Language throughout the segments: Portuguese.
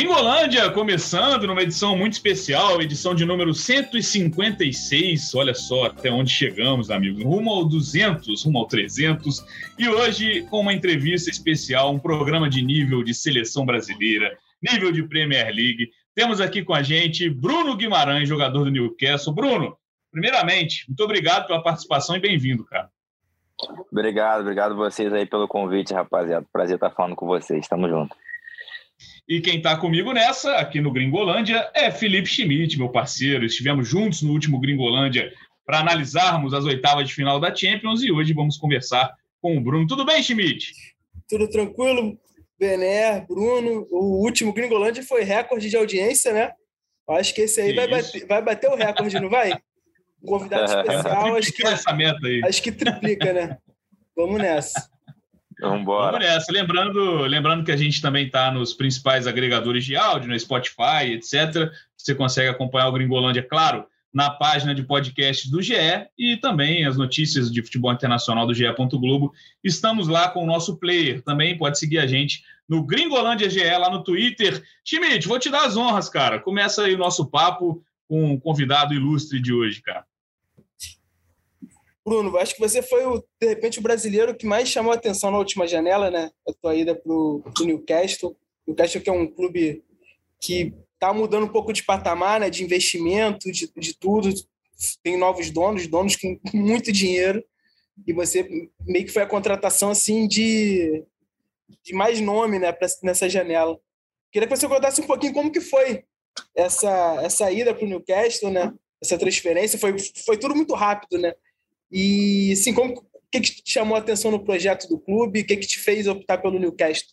Gringolândia começando numa edição muito especial, edição de número 156. Olha só até onde chegamos, amigos. Rumo ao 200, rumo ao 300. E hoje com uma entrevista especial, um programa de nível de seleção brasileira, nível de Premier League. Temos aqui com a gente Bruno Guimarães, jogador do Newcastle. Bruno, primeiramente, muito obrigado pela participação e bem-vindo, cara. Obrigado, obrigado vocês aí pelo convite, rapaziada. Prazer estar falando com vocês. Tamo junto. E quem está comigo nessa, aqui no Gringolândia, é Felipe Schmidt, meu parceiro. Estivemos juntos no último Gringolândia para analisarmos as oitavas de final da Champions e hoje vamos conversar com o Bruno. Tudo bem, Schmidt? Tudo tranquilo, Bené, Bruno. O último Gringolândia foi recorde de audiência, né? Acho que esse aí vai bater, vai bater, o recorde, não vai? convidado especial, acho que, essa meta aí. acho que triplica, né? Vamos nessa. Vamos embora. Vamos nessa. Lembrando, lembrando que a gente também está nos principais agregadores de áudio, no Spotify, etc. Você consegue acompanhar o Gringolândia, claro, na página de podcast do GE e também as notícias de futebol internacional do GE. Globo. Estamos lá com o nosso player. Também pode seguir a gente no Gringolândia GE lá no Twitter. Schmidt, vou te dar as honras, cara. Começa aí o nosso papo com o convidado ilustre de hoje, cara. Bruno, acho que você foi, o, de repente, o brasileiro que mais chamou atenção na última janela, né? A tua ida para o Newcastle. Newcastle que é um clube que está mudando um pouco de patamar, né? De investimento, de, de tudo. Tem novos donos, donos com muito dinheiro. E você meio que foi a contratação, assim, de, de mais nome, né? Pra, nessa janela. Queria que você contasse um pouquinho como que foi essa, essa ida para o Newcastle, né? Essa transferência. Foi, foi tudo muito rápido, né? E, assim, como, o que, que te chamou a atenção no projeto do clube? O que, que te fez optar pelo Newcastle?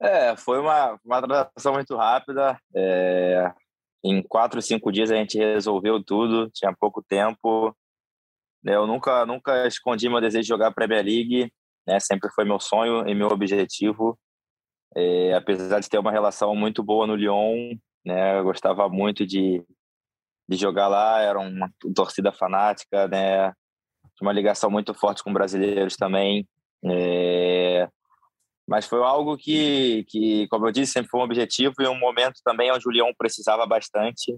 É, foi uma, uma transação muito rápida. É, em quatro, cinco dias a gente resolveu tudo, tinha pouco tempo. Né, eu nunca, nunca escondi meu desejo de jogar Premier League, né? sempre foi meu sonho e meu objetivo. É, apesar de ter uma relação muito boa no Lyon, né? eu gostava muito de, de jogar lá, era uma torcida fanática, né? Uma ligação muito forte com brasileiros também. É... Mas foi algo que, que, como eu disse, sempre foi um objetivo e um momento também onde o Leão precisava bastante,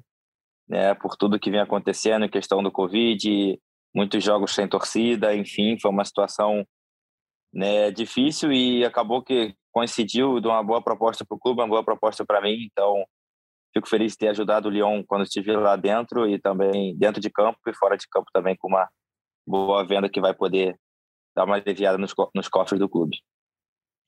né? Por tudo que vinha acontecendo questão do Covid, muitos jogos sem torcida, enfim, foi uma situação né, difícil e acabou que coincidiu de uma boa proposta para o clube, uma boa proposta para mim. Então, Fico feliz de ter ajudado o Lyon quando estive lá dentro e também dentro de campo e fora de campo também com uma boa venda que vai poder dar uma aliviada nos, nos cofres do clube.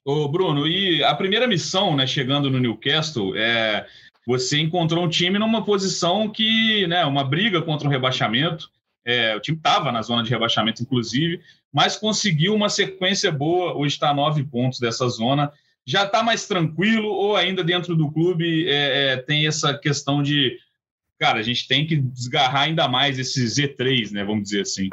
Ô Bruno, e a primeira missão, né, chegando no Newcastle, é você encontrou um time numa posição que, né, uma briga contra o rebaixamento. É, o time estava na zona de rebaixamento, inclusive, mas conseguiu uma sequência boa. Hoje está a nove pontos dessa zona já está mais tranquilo ou ainda dentro do clube é, é, tem essa questão de, cara, a gente tem que desgarrar ainda mais esse Z3, né? Vamos dizer assim.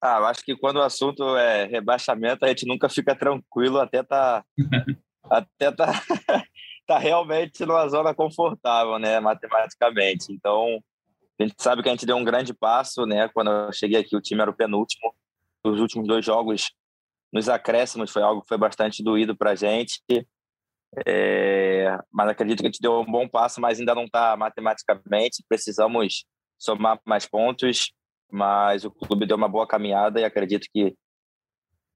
Ah, eu acho que quando o assunto é rebaixamento, a gente nunca fica tranquilo até tá até tá, tá realmente numa zona confortável, né, matematicamente. Então, a gente sabe que a gente deu um grande passo, né? Quando eu cheguei aqui, o time era o penúltimo. Os últimos dois jogos nos acréscimos foi algo que foi bastante doído para a gente. É, mas acredito que a gente deu um bom passo, mas ainda não está matematicamente. Precisamos somar mais pontos, mas o clube deu uma boa caminhada e acredito que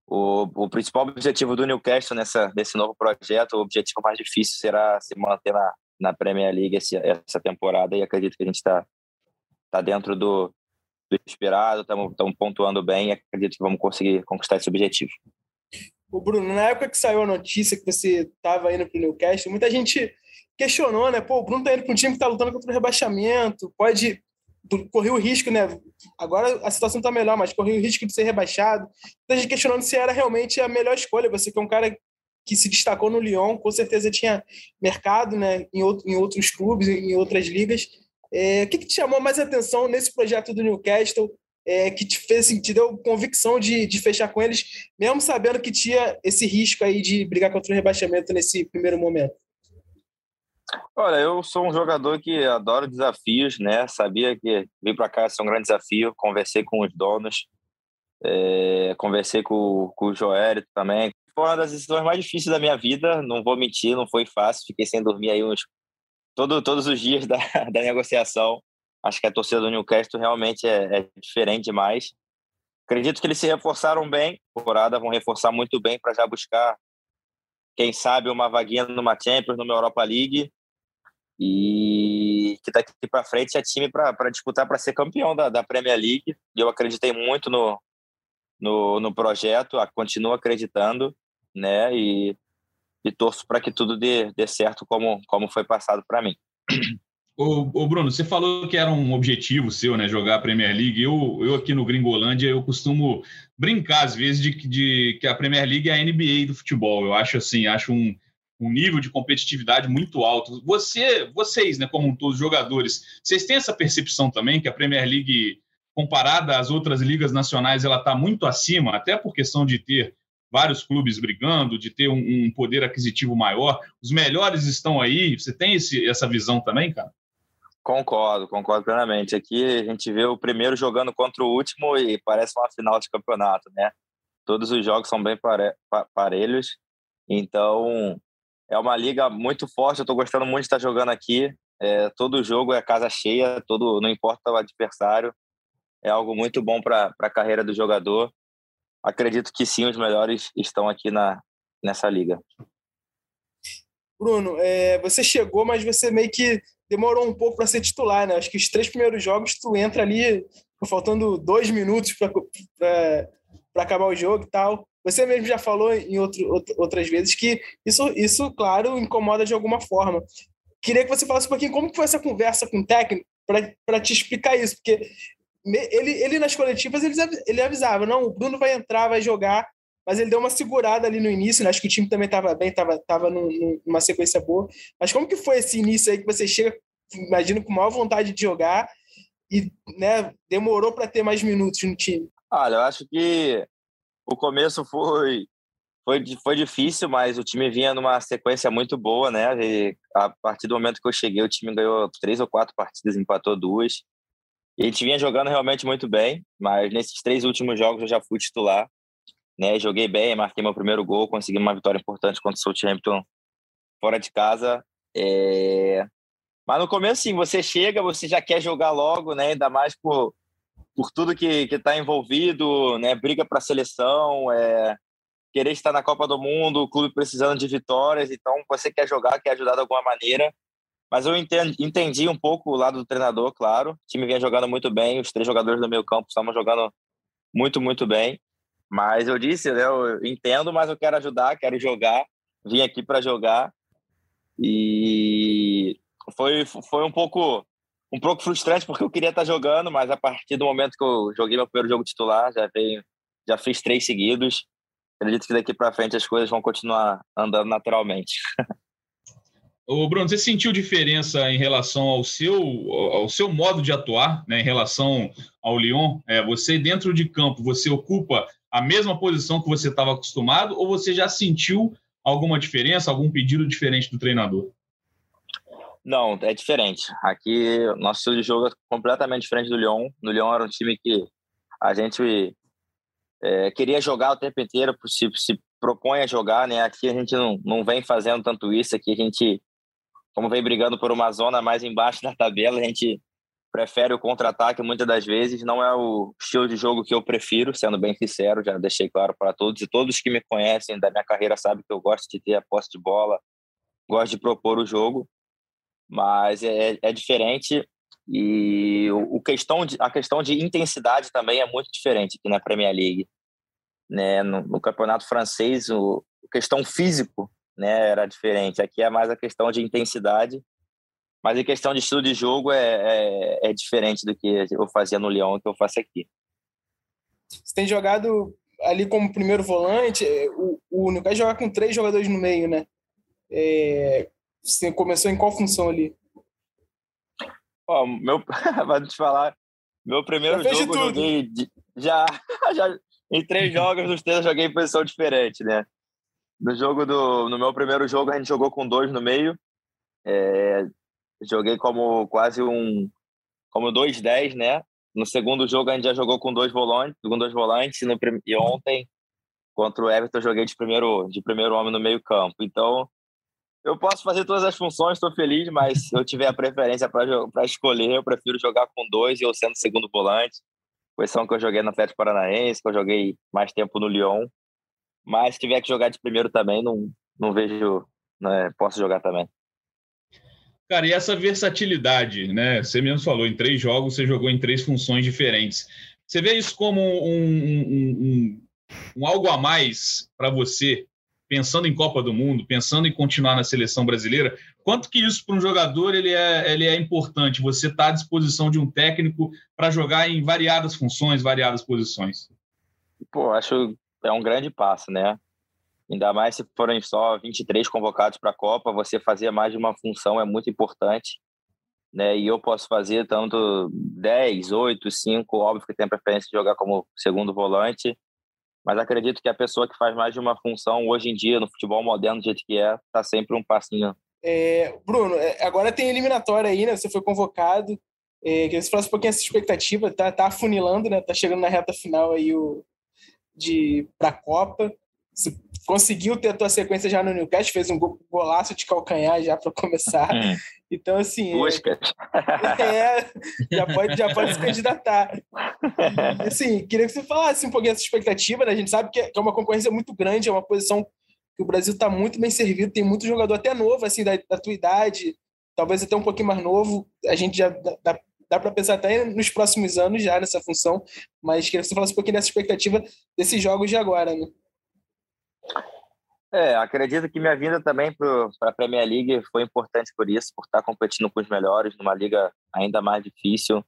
o, o principal objetivo do Newcastle nessa, nesse novo projeto, o objetivo mais difícil será se manter na, na Premier League esse, essa temporada e acredito que a gente está tá dentro do, do esperado, estamos pontuando bem e acredito que vamos conseguir conquistar esse objetivo. O Bruno, na época que saiu a notícia que você estava indo para o Newcastle, muita gente questionou, né? Pô, o Bruno está indo para um time que está lutando contra o rebaixamento, pode correr o risco, né? Agora a situação está melhor, mas correr o risco de ser rebaixado. Muita gente questionando se era realmente a melhor escolha. Você que é um cara que se destacou no Lyon, com certeza tinha mercado, né? Em, outro, em outros clubes, em outras ligas. É, o que, que, te chamou mais atenção nesse projeto do Newcastle, é, que te fez, deu convicção de, de fechar com eles, mesmo sabendo que tinha esse risco aí de brigar contra o rebaixamento nesse primeiro momento? Olha, eu sou um jogador que adora desafios, né? Sabia que vir para cá é um grande desafio. Conversei com os donos, é, conversei com, com o Joel também, foi uma das decisões mais difíceis da minha vida, não vou mentir, não foi fácil, fiquei sem dormir aí uns todo, todos os dias da, da negociação. Acho que a torcida do Newcastle realmente é, é diferente demais. Acredito que eles se reforçaram bem, temporada vão reforçar muito bem para já buscar, quem sabe, uma vaguinha numa Champions, numa Europa League. E que daqui para frente é time para disputar para ser campeão da, da Premier League. E eu acreditei muito no, no, no projeto, continuo acreditando, né? E, e torço para que tudo dê, dê certo como, como foi passado para mim. Ô, ô, Bruno, você falou que era um objetivo seu, né, jogar a Premier League. Eu, eu aqui no Gringolândia, eu costumo brincar às vezes de, de que a Premier League é a NBA do futebol. Eu acho assim, acho um, um nível de competitividade muito alto. Você, vocês, né, como todos os jogadores, vocês têm essa percepção também que a Premier League, comparada às outras ligas nacionais, ela está muito acima, até por questão de ter vários clubes brigando, de ter um, um poder aquisitivo maior. Os melhores estão aí. Você tem esse, essa visão também, cara? Concordo, concordo plenamente. Aqui a gente vê o primeiro jogando contra o último e parece uma final de campeonato, né? Todos os jogos são bem pare parelhos, então é uma liga muito forte. Eu estou gostando muito de estar jogando aqui. É, todo jogo é casa cheia, todo não importa o adversário. É algo muito bom para a carreira do jogador. Acredito que sim, os melhores estão aqui na, nessa liga. Bruno, é, você chegou, mas você meio que demorou um pouco para ser titular, né? Acho que os três primeiros jogos tu entra ali faltando dois minutos para acabar o jogo e tal. Você mesmo já falou em outro, outras vezes que isso, isso, claro, incomoda de alguma forma. Queria que você falasse um pouquinho como foi essa conversa com o técnico para te explicar isso, porque ele, ele nas coletivas ele, ele avisava, não, o Bruno vai entrar, vai jogar, mas ele deu uma segurada ali no início, né? acho que o time também estava bem, estava tava numa sequência boa. Mas como que foi esse início aí que você chega, imagino, com maior vontade de jogar e né, demorou para ter mais minutos no time? Olha, eu acho que o começo foi, foi, foi difícil, mas o time vinha numa sequência muito boa, né? E a partir do momento que eu cheguei, o time ganhou três ou quatro partidas, empatou duas. E a gente vinha jogando realmente muito bem, mas nesses três últimos jogos eu já fui titular né? Joguei bem, marquei meu primeiro gol, consegui uma vitória importante contra o Southampton fora de casa. É... Mas no começo, sim, você chega, você já quer jogar logo, né? Ainda mais por, por tudo que está envolvido, né? Briga para a seleção, é... querer estar na Copa do Mundo, o clube precisando de vitórias, então você quer jogar, quer ajudar de alguma maneira. Mas eu entendi, um pouco o lado do treinador, claro. O time vinha jogando muito bem, os três jogadores do meio campo estavam jogando muito, muito bem. Mas eu disse, né, eu entendo, mas eu quero ajudar, quero jogar, vim aqui para jogar e foi foi um pouco um pouco frustrante porque eu queria estar jogando, mas a partir do momento que eu joguei meu primeiro jogo titular, já veio, já fiz três seguidos. Acredito que daqui para frente as coisas vão continuar andando naturalmente. O Bruno, você sentiu diferença em relação ao seu, ao seu modo de atuar, né, em relação ao Lyon? É, você dentro de campo, você ocupa a mesma posição que você estava acostumado ou você já sentiu alguma diferença, algum pedido diferente do treinador? Não, é diferente. Aqui, nosso estilo de jogo é completamente diferente do Lyon. No Lyon era um time que a gente é, queria jogar o tempo inteiro, se, se propõe a jogar, né? Aqui a gente não, não vem fazendo tanto isso. Aqui a gente, como vem brigando por uma zona mais embaixo da tabela, a gente prefere o contra-ataque muitas das vezes. Não é o estilo de jogo que eu prefiro, sendo bem sincero, já deixei claro para todos. E todos que me conhecem da minha carreira sabem que eu gosto de ter a posse de bola, gosto de propor o jogo, mas é, é diferente. E o, o, questão de, a questão de intensidade também é muito diferente aqui na Premier League. Né? No, no campeonato francês, o, a questão físico né, era diferente. Aqui é mais a questão de intensidade mas em questão de estilo de jogo é, é, é diferente do que eu fazia no Leão que eu faço aqui. Você tem jogado ali como primeiro volante, o, o Newcastle joga com três jogadores no meio, né? É, você começou em qual função ali? Ó, meu, vai te falar, meu primeiro jogo eu joguei de, já, já em três jogos dos três eu joguei em posição diferente, né? No jogo do, no meu primeiro jogo a gente jogou com dois no meio, é, joguei como quase um como 2-10, né? No segundo jogo a gente já jogou com dois volantes, com dois volantes no, e ontem contra o Everton eu joguei de primeiro, de primeiro homem no meio campo. Então, eu posso fazer todas as funções, estou feliz, mas se eu tiver a preferência para escolher, eu prefiro jogar com dois e eu sendo segundo volante. Posição que eu joguei no Atlético Paranaense, que eu joguei mais tempo no Lyon. Mas se tiver que jogar de primeiro também, não, não vejo, né, posso jogar também. Cara, e essa versatilidade, né? Você mesmo falou, em três jogos você jogou em três funções diferentes. Você vê isso como um, um, um, um algo a mais para você, pensando em Copa do Mundo, pensando em continuar na seleção brasileira? Quanto que isso para um jogador ele é, ele é importante? Você está à disposição de um técnico para jogar em variadas funções, variadas posições? Pô, acho é um grande passo, né? Ainda mais se forem só 23 convocados para a Copa, você fazer mais de uma função é muito importante. Né? E eu posso fazer tanto 10, 8, 5, óbvio que tem preferência de jogar como segundo volante, mas acredito que a pessoa que faz mais de uma função hoje em dia, no futebol moderno do jeito que é, está sempre um passinho. É, Bruno, é, agora tem eliminatória aí, né? Você foi convocado. É, queria que você um pouquinho essa expectativa, tá, tá afunilando, né? Tá chegando na reta final aí o, de para a Copa. Conseguiu ter a tua sequência já no Newcastle, fez um golaço de calcanhar já para começar. Hum. Então, assim. Busca. É, já pode, já pode se candidatar. Assim, queria que você falasse um pouquinho dessa expectativa, né? A gente sabe que é, é uma concorrência muito grande, é uma posição que o Brasil está muito bem servido, tem muito jogador até novo, assim, da, da tua idade, talvez até um pouquinho mais novo. A gente já dá, dá para pensar até nos próximos anos já nessa função, mas queria que você falasse um pouquinho dessa expectativa desses jogos de agora, né? É, acredito que minha vinda também para a Premier League foi importante por isso, por estar competindo com os melhores, numa liga ainda mais difícil,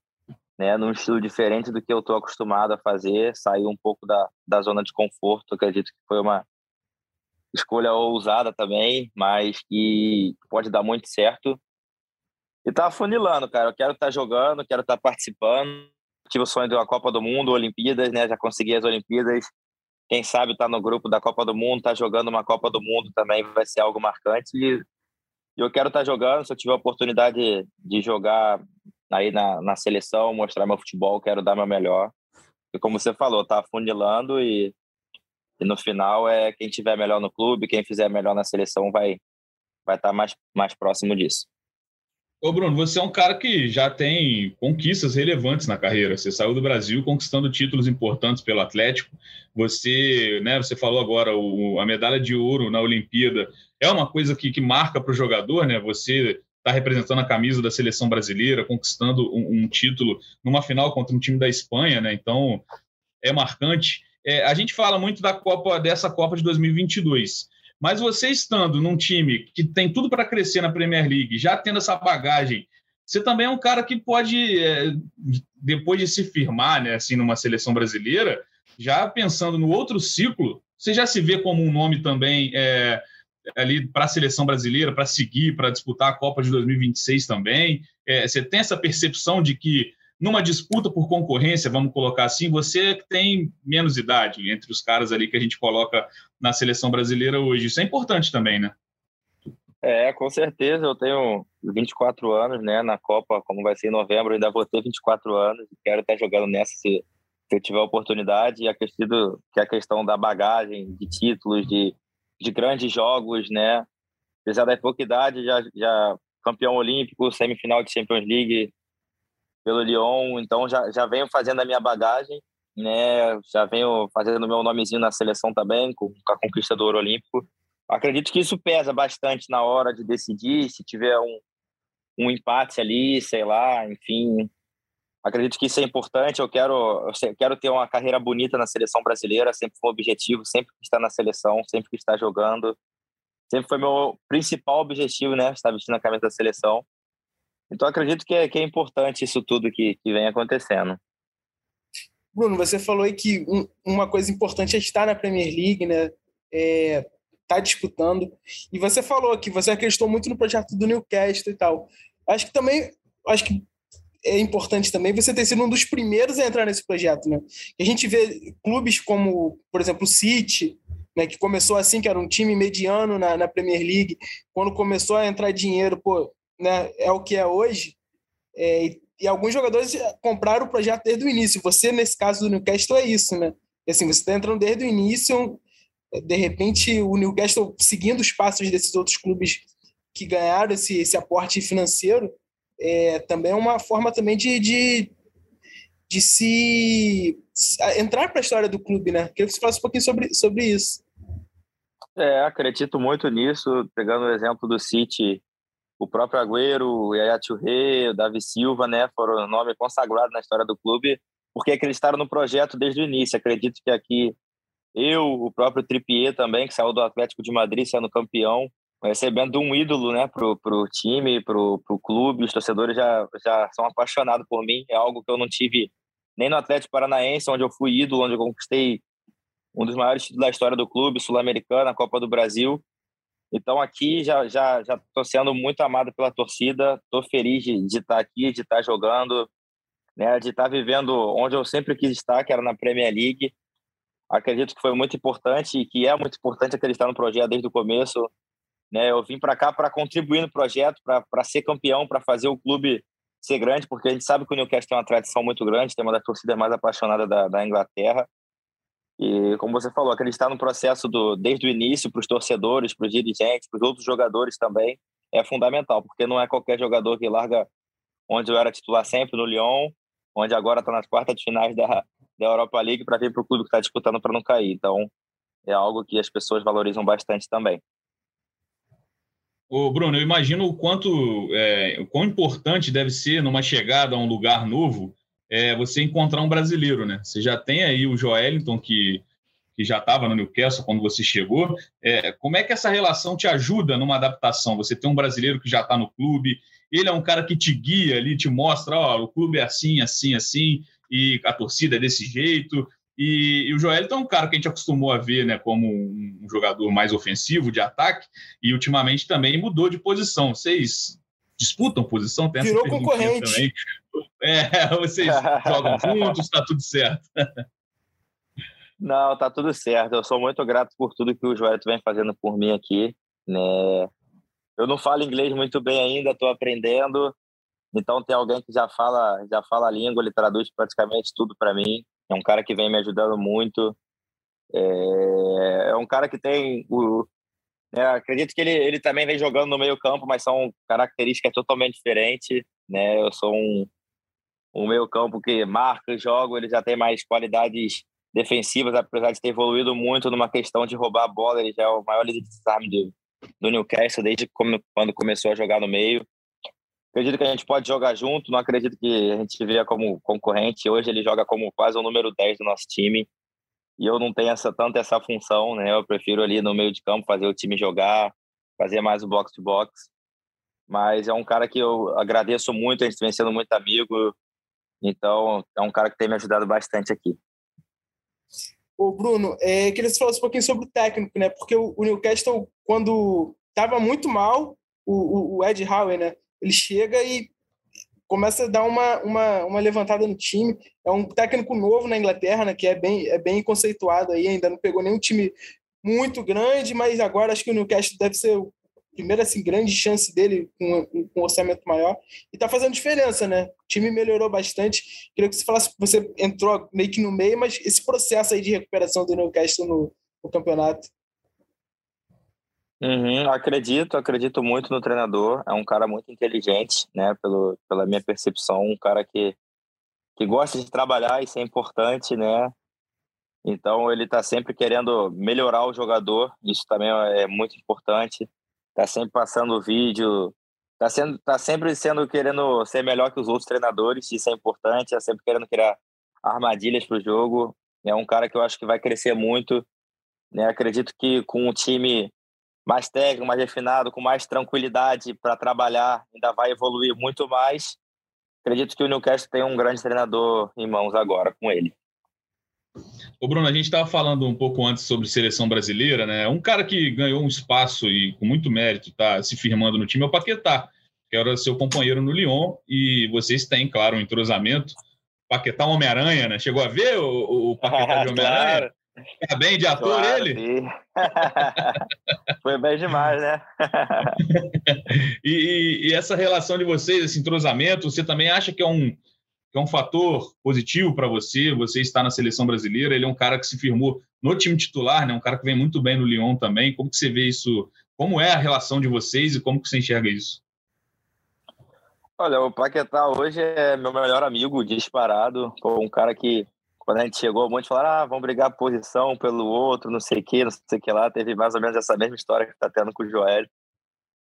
né, num estilo diferente do que eu estou acostumado a fazer, sair um pouco da, da zona de conforto. Acredito que foi uma escolha ousada também, mas que pode dar muito certo. E tá afunilando, cara. Eu quero estar tá jogando, quero estar tá participando. Tive o sonho de uma Copa do Mundo, Olimpíadas, né? Já consegui as Olimpíadas quem sabe tá no grupo da Copa do Mundo, tá jogando uma Copa do Mundo também vai ser algo marcante. E eu quero estar tá jogando, se eu tiver a oportunidade de jogar aí na, na seleção, mostrar meu futebol, quero dar meu melhor. E como você falou, tá afunilando e, e no final é quem tiver melhor no clube, quem fizer melhor na seleção vai vai estar tá mais mais próximo disso. Ô Bruno, você é um cara que já tem conquistas relevantes na carreira. Você saiu do Brasil conquistando títulos importantes pelo Atlético. Você, né, você falou agora o, a medalha de ouro na Olimpíada é uma coisa que, que marca para o jogador, né? Você está representando a camisa da seleção brasileira, conquistando um, um, título numa final contra um time da Espanha, né? Então é marcante. É, a gente fala muito da Copa dessa Copa de 2022. Mas você estando num time que tem tudo para crescer na Premier League, já tendo essa bagagem, você também é um cara que pode, é, depois de se firmar, né, assim, numa seleção brasileira, já pensando no outro ciclo, você já se vê como um nome também é, ali para a seleção brasileira, para seguir, para disputar a Copa de 2026 também. É, você tem essa percepção de que numa disputa por concorrência, vamos colocar assim, você tem menos idade entre os caras ali que a gente coloca na seleção brasileira hoje. Isso é importante também, né? É, com certeza. Eu tenho 24 anos, né? Na Copa, como vai ser em novembro, ainda vou ter 24 anos. Quero estar jogando nessa se, se eu tiver oportunidade. E acredito que a questão da bagagem, de títulos, de, de grandes jogos, né? Apesar da pouca idade, já, já campeão olímpico, semifinal de Champions League, pelo Lyon, então já, já venho fazendo a minha bagagem, né? Já venho fazendo meu nomezinho na seleção também, com, com a conquista do ouro olímpico. Acredito que isso pesa bastante na hora de decidir, se tiver um, um empate ali, sei lá, enfim. Acredito que isso é importante. Eu quero, eu quero ter uma carreira bonita na seleção brasileira, sempre foi um objetivo, sempre que está na seleção, sempre que está jogando. Sempre foi meu principal objetivo, né? Estar vestindo a camisa da seleção. Então, acredito que é, que é importante isso tudo que, que vem acontecendo. Bruno, você falou aí que um, uma coisa importante é estar na Premier League, né? É, tá disputando. E você falou que você acreditou muito no projeto do Newcastle e tal. Acho que também, acho que é importante também você ter sido um dos primeiros a entrar nesse projeto, né? A gente vê clubes como, por exemplo, o City, né, que começou assim, que era um time mediano na, na Premier League, quando começou a entrar dinheiro, pô, né, é o que é hoje. É, e, e, alguns jogadores compraram o projeto desde o início. Você, nesse caso do Newcastle, é isso, né? Assim, você está entrando desde o início de repente o Newcastle seguindo os passos desses outros clubes que ganharam esse, esse aporte financeiro é também é uma forma também de, de, de se entrar para a história do clube, né? Queria que você falasse um pouquinho sobre, sobre isso. É, acredito muito nisso, pegando o exemplo do City, o próprio Agüero, o Yaya Touré, o Davi Silva, né, foram nome consagrado na história do clube, porque acreditaram no projeto desde o início. Acredito que aqui eu, o próprio Trippier também, que saiu do Atlético de Madrid sendo campeão, recebendo um ídolo né, para o time, para o clube. Os torcedores já, já são apaixonados por mim. É algo que eu não tive nem no Atlético Paranaense, onde eu fui ídolo, onde eu conquistei um dos maiores títulos da história do clube, Sul-Americana, Copa do Brasil. Então aqui já já já estou sendo muito amado pela torcida. Estou feliz de, de estar aqui, de estar jogando, né, de estar vivendo onde eu sempre quis estar, que era na Premier League. Acredito que foi muito importante e que é muito importante acreditar no projeto desde o começo. Né, eu vim para cá para contribuir no projeto, para ser campeão, para fazer o clube ser grande, porque a gente sabe que o Newcastle tem uma tradição muito grande, tem uma das torcidas mais apaixonadas da, da Inglaterra. E, como você falou, acreditar no processo do, desde o início para os torcedores, para os dirigentes, para os outros jogadores também, é fundamental, porque não é qualquer jogador que larga onde eu era titular sempre, no Lyon, onde agora está nas quartas de finais da, da Europa League, para vir para o clube que está disputando para não cair. Então, é algo que as pessoas valorizam bastante também. Ô, Bruno, eu imagino o quanto, é, o quão importante deve ser numa chegada a um lugar novo é, você encontrar um brasileiro, né? Você já tem aí o Joelinton, que, que já estava no Newcastle quando você chegou. É, como é que essa relação te ajuda numa adaptação? Você tem um brasileiro que já está no clube, ele é um cara que te guia ali, te mostra, ó, o clube é assim, assim, assim, e a torcida é desse jeito. E, e o Joelito é um cara que a gente acostumou a ver né, como um, um jogador mais ofensivo, de ataque, e ultimamente também mudou de posição. Vocês disputam posição? Tem Virou concorrente. Também. É, vocês jogam juntos, está tudo certo. Não, tá tudo certo. Eu sou muito grato por tudo que o Joelito vem fazendo por mim aqui. Né? Eu não falo inglês muito bem ainda, estou aprendendo. Então tem alguém que já fala, já fala a língua, ele traduz praticamente tudo para mim. É um cara que vem me ajudando muito. É, é um cara que tem o. Né, acredito que ele, ele também vem jogando no meio campo, mas são características totalmente diferentes. Né? Eu sou um, um meio campo que marca, jogo, ele já tem mais qualidades defensivas, apesar de ter evoluído muito numa questão de roubar a bola. Ele já é o maior líder de do Newcastle desde quando começou a jogar no meio. Acredito que a gente pode jogar junto, não acredito que a gente veja como concorrente. Hoje ele joga como quase o número 10 do nosso time. E eu não tenho essa, tanto essa função, né? Eu prefiro ali no meio de campo fazer o time jogar, fazer mais o box to box. Mas é um cara que eu agradeço muito, a gente vem sendo muito amigo. Então, é um cara que tem me ajudado bastante aqui. Ô, Bruno, é, queria que você falasse um pouquinho sobre o técnico, né? Porque o, o Newcastle, quando estava muito mal, o, o, Ed Howe, né? ele chega e começa a dar uma, uma, uma levantada no time. É um técnico novo na Inglaterra, né, que é bem, é bem conceituado aí, ainda não pegou nenhum time muito grande, mas agora acho que o Newcastle deve ser primeira assim, grande chance dele com, um orçamento maior. E está fazendo diferença, né? O time melhorou bastante. Queria que você falasse, você entrou meio que no meio, mas esse processo aí de recuperação do Newcastle no, no campeonato. Uhum, acredito, acredito muito no treinador. É um cara muito inteligente, né? Pelo, pela minha percepção, um cara que, que gosta de trabalhar, isso é importante, né? Então ele está sempre querendo melhorar o jogador, isso também é muito importante. Está sempre passando vídeo, está sendo, tá sempre sendo querendo ser melhor que os outros treinadores, isso é importante. Está sempre querendo criar armadilhas para o jogo. É um cara que eu acho que vai crescer muito. Né? Acredito que com o time mais técnico, mais refinado, com mais tranquilidade para trabalhar, ainda vai evoluir muito mais. Acredito que o Newcastle tem um grande treinador em mãos agora com ele. O Bruno, a gente estava falando um pouco antes sobre seleção brasileira, né? Um cara que ganhou um espaço e com muito mérito está se firmando no time é o Paquetá, que era seu companheiro no Lyon, e vocês têm, claro, um entrosamento. Paquetá Homem-Aranha, né? Chegou a ver o, o Paquetá de Homem-Aranha? Tá bem de ator claro, ele? Foi bem demais, né? e, e, essa relação de vocês, esse entrosamento, você também acha que é um, que é um fator positivo para você, você está na seleção brasileira, ele é um cara que se firmou no time titular, né? um cara que vem muito bem no Lyon também. Como que você vê isso? Como é a relação de vocês e como que você enxerga isso? Olha, o Paquetá hoje é meu melhor amigo, disparado. Um cara que, quando a gente chegou, um monte falaram, ah, vamos brigar posição pelo outro, não sei o que, não sei o que lá. Teve mais ou menos essa mesma história que está tendo com o Joel.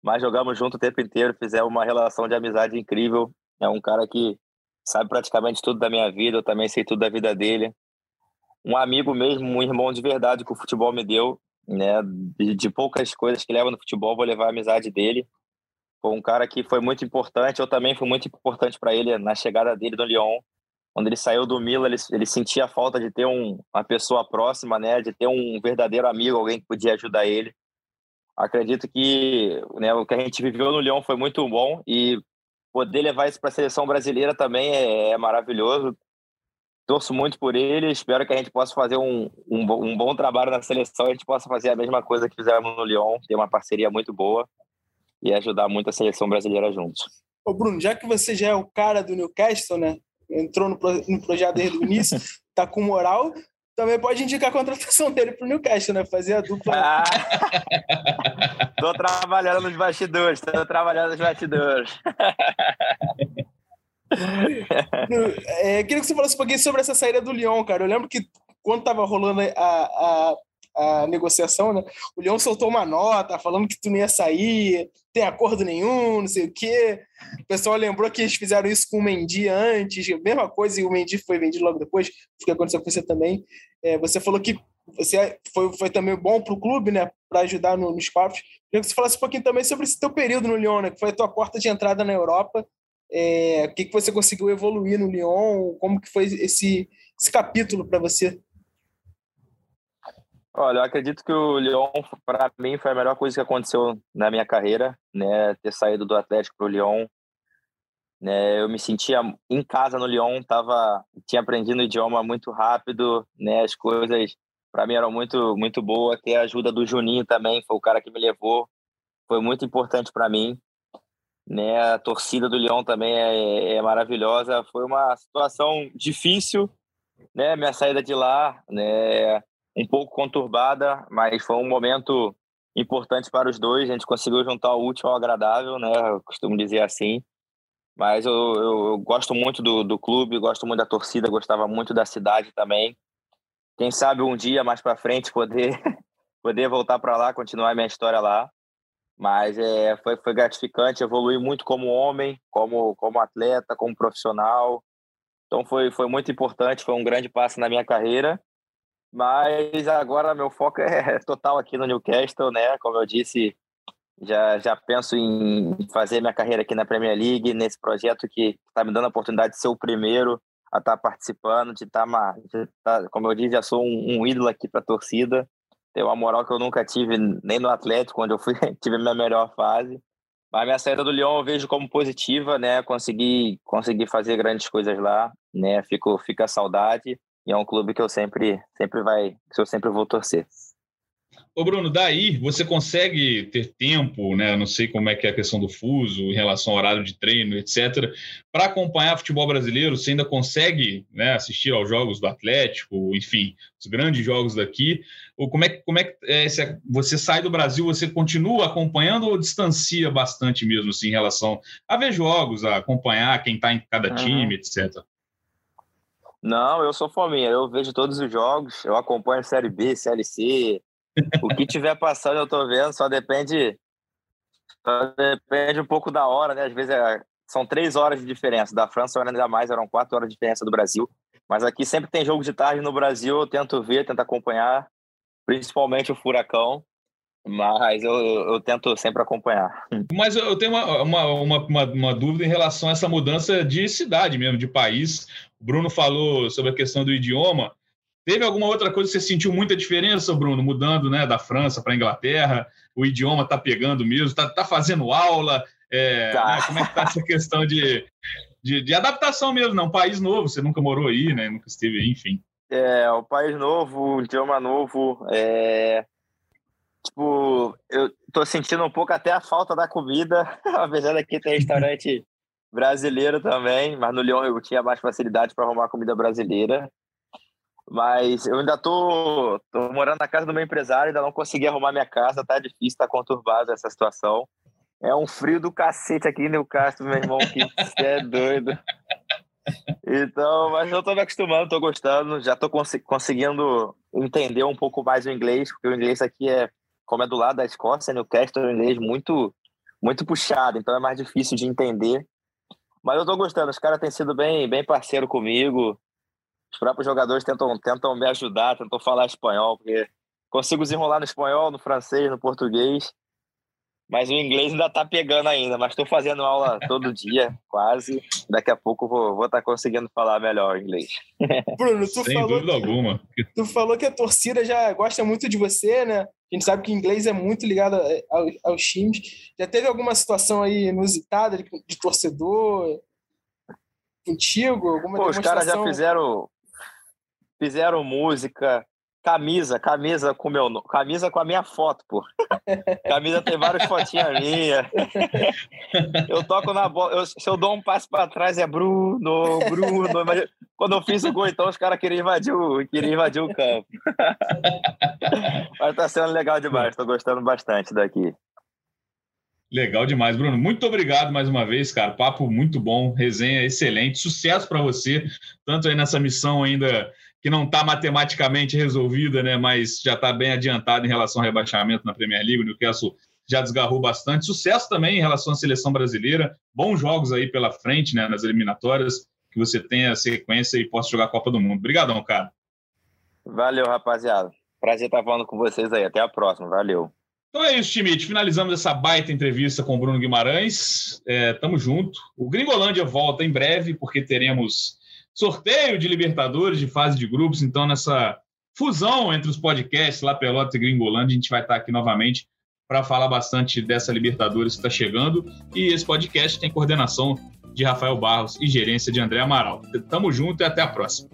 Mas jogamos junto o tempo inteiro, fizemos uma relação de amizade incrível. É um cara que sabe praticamente tudo da minha vida, eu também sei tudo da vida dele. Um amigo mesmo, um irmão de verdade que o futebol me deu, né? De, de poucas coisas que leva no futebol, vou levar a amizade dele. Foi um cara que foi muito importante, eu também fui muito importante para ele na chegada dele no Lyon. Quando ele saiu do Milan, ele, ele sentia a falta de ter um, uma pessoa próxima, né? De ter um verdadeiro amigo, alguém que podia ajudar ele. Acredito que né, o que a gente viveu no Lyon foi muito bom e poder levar isso para a seleção brasileira também é, é, maravilhoso. Torço muito por ele, espero que a gente possa fazer um, um, um bom trabalho na seleção, a gente possa fazer a mesma coisa que fizemos no Lyon, ter uma parceria muito boa e ajudar muito a seleção brasileira juntos. Ô Bruno, já que você já é o cara do Newcastle, né? Entrou no, no projeto desde o início, tá com moral, também pode indicar a contratação dele para o Newcastle, né? Fazer a dupla. Ah, tô trabalhando nos bastidores, tô trabalhando nos bastidores. é, queria que você falasse um pouquinho sobre essa saída do Lyon, cara. Eu lembro que quando tava rolando a, a, a negociação, né? O Leão soltou uma nota falando que tu não ia sair, tem acordo nenhum, não sei o quê. O pessoal lembrou que eles fizeram isso com o Mendy antes, mesma coisa, e o Mendy foi vendido logo depois, o que aconteceu com você também. É, você falou que você foi, foi também bom para o clube, né? Para ajudar no, nos corpos. Queria que você falasse um pouquinho também sobre esse teu período no Lyon, né? Que foi a tua porta de entrada na Europa. É, o que, que você conseguiu evoluir no Lyon? Como que foi esse, esse capítulo para você? Olha, eu acredito que o Lyon, para mim, foi a melhor coisa que aconteceu na minha carreira, né? Ter saído do Atlético para o Lyon. Né? Eu me sentia em casa no Lyon, tava, tinha aprendido o idioma muito rápido, né? As coisas para mim eram muito, muito boas. Ter a ajuda do Juninho também, foi o cara que me levou, foi muito importante para mim. Né? A torcida do Lyon também é, é maravilhosa. Foi uma situação difícil, né? Minha saída de lá, né? Um pouco conturbada, mas foi um momento importante para os dois. A gente conseguiu juntar o útil ao agradável, né? Eu costumo dizer assim. Mas eu, eu, eu gosto muito do, do clube, gosto muito da torcida, gostava muito da cidade também. Quem sabe um dia mais para frente poder poder voltar para lá, continuar minha história lá. Mas é, foi, foi gratificante, evolui muito como homem, como, como atleta, como profissional. Então foi, foi muito importante, foi um grande passo na minha carreira. Mas agora meu foco é total aqui no Newcastle, né? Como eu disse, já, já penso em fazer minha carreira aqui na Premier League, nesse projeto que está me dando a oportunidade de ser o primeiro a estar tá participando, de estar, tá, tá, como eu disse, já sou um, um ídolo aqui para a torcida. Tenho uma moral que eu nunca tive nem no Atlético, onde eu fui, tive a minha melhor fase. Mas minha saída do Lyon eu vejo como positiva, né? Consegui, consegui fazer grandes coisas lá, né? Fico, fica a saudade. E é um clube que eu sempre, sempre vai, que eu sempre vou torcer. Ô Bruno, daí você consegue ter tempo, né? Não sei como é que é a questão do fuso em relação ao horário de treino, etc. Para acompanhar futebol brasileiro, você ainda consegue né, assistir aos jogos do Atlético, enfim, os grandes jogos daqui. Ou como é, como é que é, você sai do Brasil, você continua acompanhando ou distancia bastante mesmo assim, em relação a ver jogos, a acompanhar quem está em cada time, uhum. etc. Não, eu sou fominha. Eu vejo todos os jogos, eu acompanho Série B, Série C. O que tiver passando eu tô vendo, só depende. Só depende um pouco da hora, né? Às vezes é, são três horas de diferença. Da França ainda mais, eram quatro horas de diferença do Brasil. Mas aqui sempre tem jogo de tarde no Brasil, eu tento ver, tento acompanhar, principalmente o Furacão. Mas eu, eu, tento sempre acompanhar. Mas eu tenho uma, uma, uma, uma, dúvida em relação a essa mudança de cidade mesmo, de país. O Bruno falou sobre a questão do idioma. Teve alguma outra coisa que você sentiu muita diferença, Bruno, mudando né, da França para a Inglaterra? O idioma está pegando mesmo? Está tá fazendo aula? É, tá. Né, como é que está essa questão de, de, de, adaptação mesmo? Né? Um país novo, você nunca morou aí, né? nunca esteve aí, enfim. É, o país novo, o idioma novo. É Tipo, eu tô sentindo um pouco até a falta da comida, apesar daqui ter restaurante Brasileiro também, mas no Lyon eu tinha mais facilidade para arrumar comida brasileira. Mas eu ainda tô, tô morando na casa do meu empresário, ainda não consegui arrumar minha casa, tá difícil, tá conturbado essa situação. É um frio do cacete aqui em Newcastle, meu irmão, que é doido. Então, mas eu tô me acostumando, tô gostando, já tô cons conseguindo entender um pouco mais o inglês, porque o inglês aqui é, como é do lado da Escócia, Newcastle é um inglês muito, muito puxado, então é mais difícil de entender. Mas eu tô gostando, os caras têm sido bem, bem parceiro comigo. Os próprios jogadores tentam, tentam me ajudar, tentam falar espanhol, porque consigo desenrolar no espanhol, no francês, no português. Mas o inglês ainda tá pegando ainda, mas estou fazendo aula todo dia, quase. Daqui a pouco vou, vou estar tá conseguindo falar melhor inglês. Bruno, tu Sem falou, dúvida alguma. Tu falou que a torcida já gosta muito de você, né? A gente sabe que o inglês é muito ligado aos, aos times. Já teve alguma situação aí inusitada de, de torcedor contigo? Alguma Pô, os caras já fizeram, fizeram música, Camisa, camisa com meu camisa com a minha foto, pô. camisa tem várias fotinhas minhas. eu toco na bola, eu, se eu dou um passo para trás é Bruno, Bruno. Mas quando eu fiz o gol, então os caras queriam invadir o, queriam invadir o campo. mas tá sendo legal demais, tô gostando bastante daqui. Legal demais, Bruno. Muito obrigado mais uma vez, cara. Papo muito bom, resenha excelente. Sucesso para você, tanto aí nessa missão ainda que não está matematicamente resolvida, né, mas já está bem adiantado em relação ao rebaixamento na Premier League. O Newcastle já desgarrou bastante. Sucesso também em relação à seleção brasileira. Bons jogos aí pela frente, né, nas eliminatórias, que você tenha sequência e possa jogar a Copa do Mundo. Obrigadão, cara. Valeu, rapaziada. Prazer estar falando com vocês aí. Até a próxima. Valeu. Então é isso, Timite. Finalizamos essa baita entrevista com o Bruno Guimarães. É, tamo junto. O Gringolândia volta em breve, porque teremos sorteio de Libertadores, de fase de grupos. Então, nessa fusão entre os podcasts, lá Pelota e Gringolândia, a gente vai estar aqui novamente para falar bastante dessa Libertadores que está chegando. E esse podcast tem coordenação de Rafael Barros e gerência de André Amaral. Tamo junto e até a próxima.